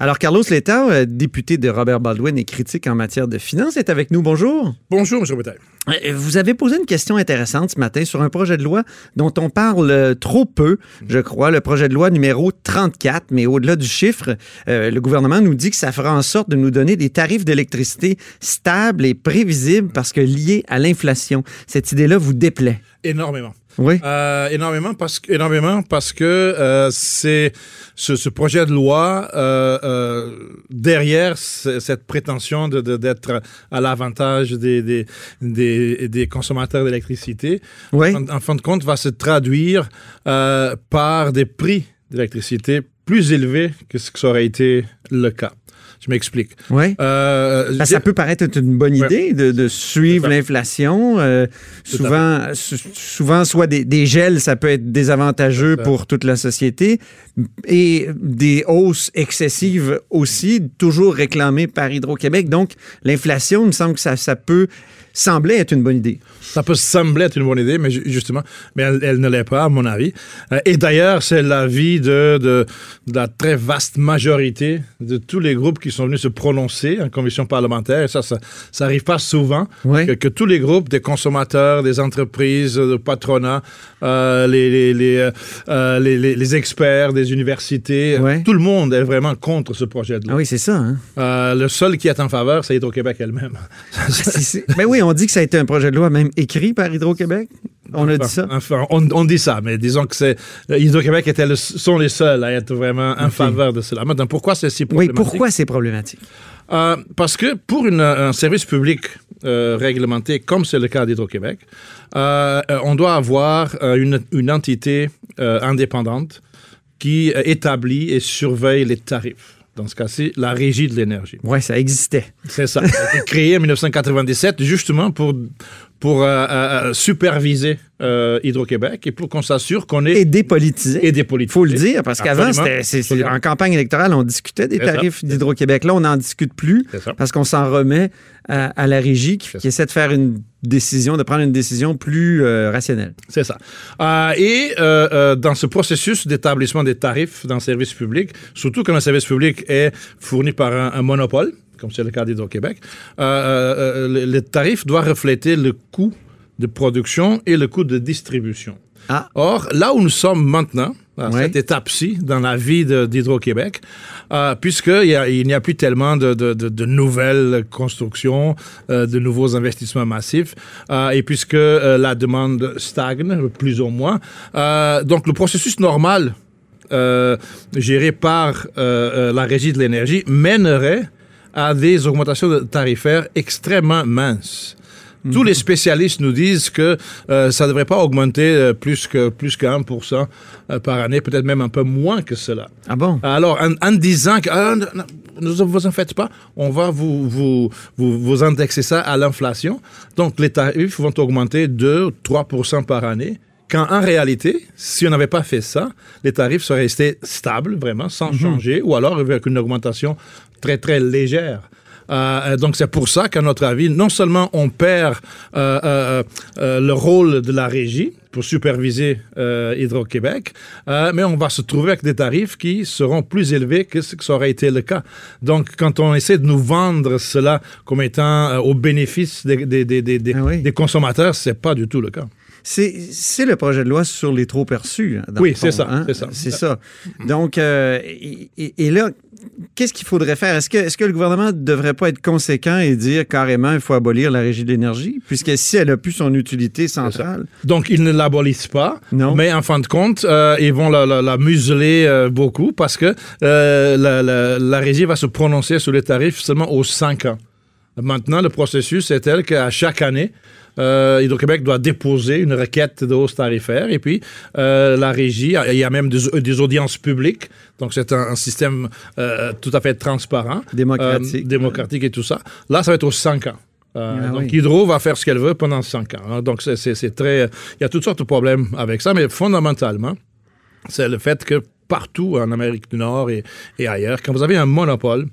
Alors, Carlos Letao, euh, député de Robert Baldwin et critique en matière de finances, est avec nous. Bonjour. Bonjour, M. Bouteille. Euh, Vous avez posé une question intéressante ce matin sur un projet de loi dont on parle euh, trop peu, je crois, le projet de loi numéro 34. Mais au-delà du chiffre, euh, le gouvernement nous dit que ça fera en sorte de nous donner des tarifs d'électricité stables et prévisibles parce que liés à l'inflation. Cette idée-là vous déplaît? Énormément. Oui. Euh, énormément parce que énormément parce que euh, c'est ce, ce projet de loi euh, derrière cette prétention de d'être à l'avantage des des, des des consommateurs d'électricité Oui. en, en fin de compte va se traduire par des prix d'électricité plus élevés que ce que ça aurait été le cas. Je m'explique. Oui. Euh, ça peut paraître être une bonne Ouais. idée de, de suivre l'inflation. Euh, souvent, sou- souvent, soit des, des gels, ça peut être désavantageux pour toute la société, et des hausses excessives aussi, toujours réclamées par Hydro-Québec. Donc, l'inflation, il me semble que ça, ça peut sembler être une bonne idée. Ça peut sembler être une bonne idée, mais ju- justement, mais elle, elle ne l'est pas, à mon avis. Euh, et d'ailleurs, c'est l'avis de, de, de la très vaste majorité de tous les groupes qui sont venus se prononcer en commission parlementaire. Et ça, ça, ça arrive pas souvent. Oui. Que, que tous les groupes, des consommateurs, des entreprises, de patronat, euh, les, les, les, euh, les, les- les experts des universités, tout le monde est vraiment contre ce projet de Ah loi. oui, c'est ça. Hein? Le seul qui est en faveur, c'est Hydro-Québec elle-même. C'est- c'est- Ben oui, on dit que ça a été un projet de loi même écrit par Hydro-Québec? On a dit ça? Enfin, on, on dit ça, mais disons que c'est Hydro-Québec était le- sont les seuls à être vraiment en faveur de cela. Maintenant, pourquoi c'est si Oui, problématique? pourquoi c'est problématique? Euh, parce que pour une- un service public euh, réglementé, comme c'est le cas d'Hydro-Québec, euh, on doit avoir une, une entité indépendante qui établit et surveille les tarifs. Dans ce cas-ci, la régie de l'énergie. Oui, ça existait. C'est ça. Ça a été créé en 1997 justement pour, pour euh, euh, euh, superviser euh, Hydro-Québec et pour qu'on s'assure qu'on Et est dépolitisé. et des Il politiques. faut le dire, parce qu'avant, en campagne électorale, on discutait des tarifs d'Hydro-Québec. Là, on n'en discute plus parce qu'on s'en remet à, à la régie qui, essaie de faire une décision, de prendre une décision plus euh, rationnelle. C'est ça. Euh, et euh, dans ce processus d'établissement des tarifs dans le service public, surtout quand le service public est fourni par un, un monopole, comme c'est le cas d'Hydro-Québec, euh, euh, euh, le, le tarif doit refléter le coût de production et le coût de distribution. Ah. Or, là où nous sommes maintenant, à Ouais. cette étape-ci dans la vie d'Hydro-Québec, euh, puisqu'il a- n'y a plus tellement de, de- de- de nouvelles constructions, euh, de nouveaux investissements massifs, euh, et puisque la demande stagne, plus ou moins, donc le processus normal géré par la régie de l'énergie mènerait à des augmentations de- tarifaires extrêmement minces. Tous les spécialistes nous disent que euh, ça ne devrait pas augmenter euh, plus que plus que 1% euh, par année, peut-être même un peu moins que cela. Ah bon? Alors, en, en disant que ah, ne vous en faites pas, on va vous, vous, vous, vous indexer ça à l'inflation. Donc, les tarifs vont augmenter de 3% par année. Quand en réalité, si on n'avait pas fait ça, les tarifs seraient restés stables, vraiment, sans changer, ou alors avec une augmentation très, très légère. Euh, donc c'est pour ça qu'à notre avis, non seulement on perd euh, euh, euh, le rôle de la régie pour superviser euh, Hydro-Québec, euh, mais on va se trouver avec des tarifs qui seront plus élevés que ce que ça aurait été le cas. Donc quand on essaie de nous vendre cela comme étant euh, au bénéfice des, des, des, des, des- Ah oui. des consommateurs, c'est pas du tout le cas. C'est le projet de loi sur les trop perçus. dans Oui, c'est ça, hein? c'est ça. C'est ça. Donc, euh, et, là, qu'est-ce qu'il faudrait faire? Est-ce que, est que le gouvernement ne devrait pas être conséquent et dire carrément il faut abolir la régie de l'énergie? Puisque si elle n'a plus son utilité centrale? Donc, ils ne l'abolissent pas, Non. mais en fin de compte, euh, ils vont la, la- la museler euh, beaucoup parce que la, la- la régie va se prononcer sur les tarifs seulement aux 5 ans. Maintenant, le processus est tel qu'à chaque année, euh, Hydro-Québec doit déposer une requête de hausse tarifaire et puis euh, la régie, il y a même des, des audiences publiques, donc c'est un, un, système euh, tout à fait transparent, démocratique, euh, démocratique et tout ça. Là, ça va être aux cinq ans. Euh, ah, donc, oui. Hydro va faire ce qu'elle veut pendant cinq ans. Hein. Donc, c'est très. Il y a toutes sortes de problèmes avec ça, mais fondamentalement, c'est le fait que partout en Amérique du Nord et, et ailleurs, quand vous avez un monopole,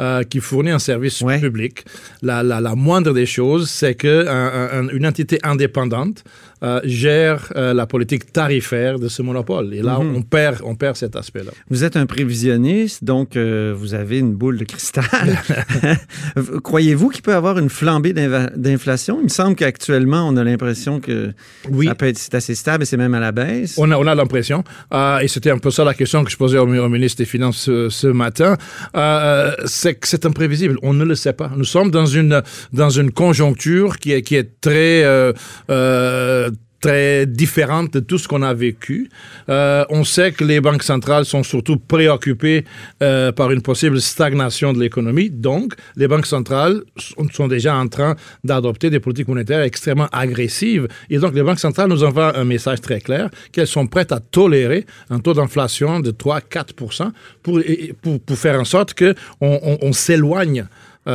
euh, qui fournit un service Ouais. public. La, la, la moindre des choses, c'est qu'une un, une entité indépendante euh, gère euh, la politique tarifaire de ce monopole. Et là, Mhm. on, perd, on perd cet aspect-là. Vous êtes un prévisionniste, donc euh, vous avez une boule de cristal. Croyez-vous qu'il peut y avoir une flambée d'inflation? Il me semble qu'actuellement, on a l'impression que Oui. ça peut être, c'est assez stable et c'est même à la baisse. On a, on a l'impression, et c'était un peu ça la question que je posais au, au ministre des Finances ce, ce matin, c'est que c'est imprévisible. On ne le sait pas. Nous sommes dans une, dans une conjoncture qui est, qui est très... très différente de tout ce qu'on a vécu. Euh, on sait que les banques centrales sont surtout préoccupées euh, par une possible stagnation de l'économie. Donc, les banques centrales sont, déjà en train d'adopter des politiques monétaires extrêmement agressives. Et donc, les banques centrales nous envoient un message très clair qu'elles sont prêtes à tolérer un taux d'inflation de 3-4 pour, pour, pour faire en sorte qu'on on, on s'éloigne euh,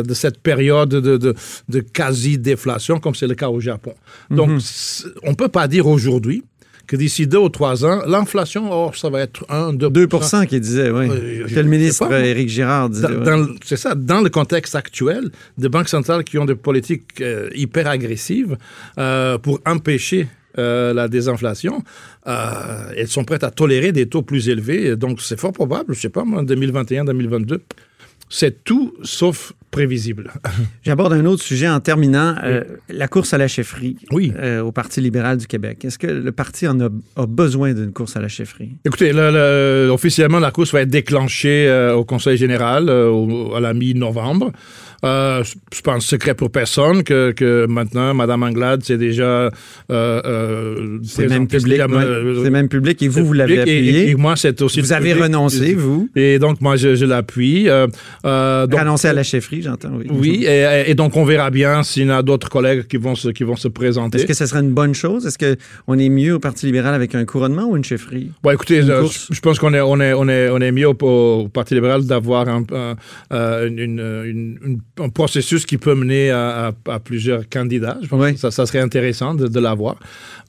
euh, de cette période de, de, de quasi-déflation, comme c'est le cas au Japon. Donc, c'est- on ne peut pas dire aujourd'hui que d'ici deux ou trois ans, l'inflation, oh, ça va être 1, 2 2 qui disait, oui. Euh, que le ministre pas. Éric Girard disait. Ouais. c'est ça, dans le contexte actuel, des banques centrales qui ont des politiques euh, hyper agressives euh, pour empêcher la désinflation, elles sont prêtes à tolérer des taux plus élevés. Donc, c'est fort probable, je ne sais pas, moi, en 2021, 2022, c'est tout sauf prévisible. J'aborde un autre sujet en terminant. euh, la course à la chefferie Oui. euh, au Parti libéral du Québec. Est-ce que le parti en a, a besoin d'une course à la chefferie? Écoutez, le- le- officiellement, la course va être déclenchée euh, au Conseil général euh, au- à la mi-novembre. Euh, je pense secret pour personne que, que maintenant, Mme Anglade, c'est déjà... Euh, euh, C'est même public. euh, C'est même public et vous, vous l'avez appuyé. Et, et moi, c'est aussi... vous avez public. renoncé, vous, Et donc, moi, je, je l'appuie. Euh, renoncé à la chefferie, j'entends, oui. Oui, et, et donc on verra bien s'il y en a d'autres collègues qui vont se, qui vont se présenter. Est-ce que ce serait une bonne chose? Est-ce qu'on est mieux au Parti libéral avec un couronnement ou une chefferie? Bon, écoutez, euh, je pense qu'on est, on est, on est, on est mieux au, au Parti libéral d'avoir un, un, euh, une- une- une- une- un processus qui peut mener à, à- à plusieurs candidats. Je pense Oui. que ça, ça serait intéressant de, de l'avoir.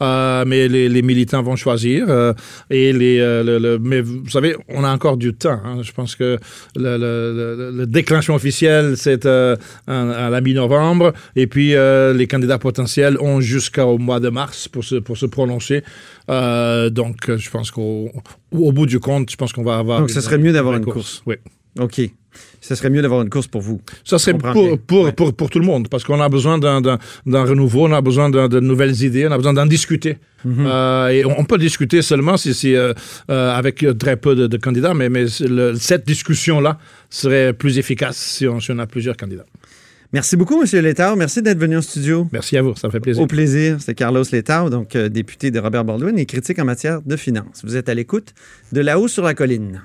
Euh, mais les, les militants vont choisir. euh, et les, euh, le, le- mais vous savez, on a encore du temps. hein. Je pense que le, le, le- le déclenchement officiel, c'est à la mi-novembre. Et puis, les candidats potentiels ont jusqu'au mois de mars pour se, pour se prononcer. Donc, je pense qu'au au bout du compte, je pense qu'on va avoir. Donc, ce serait mieux d'avoir une course. Oui. OK. Ce serait mieux d'avoir une course pour vous. Ça serait pour, pour, Ouais. pour, pour tout le monde, parce qu'on a besoin d'un renouveau, on a besoin de nouvelles idées, on a besoin d'en discuter. Mhm. Euh, et on, peut discuter seulement si, si, euh, euh, avec très peu de, de candidats, mais, mais le- cette discussion-là serait plus efficace si on, si on a plusieurs candidats. Merci beaucoup, M. Létard. Merci d'être venu en studio. Merci à vous, ça me fait plaisir. Au plaisir. C'était Carlos Létard, donc député de Robert Baldwin et critique en matière de finances. Vous êtes à l'écoute de là-haut sur la colline.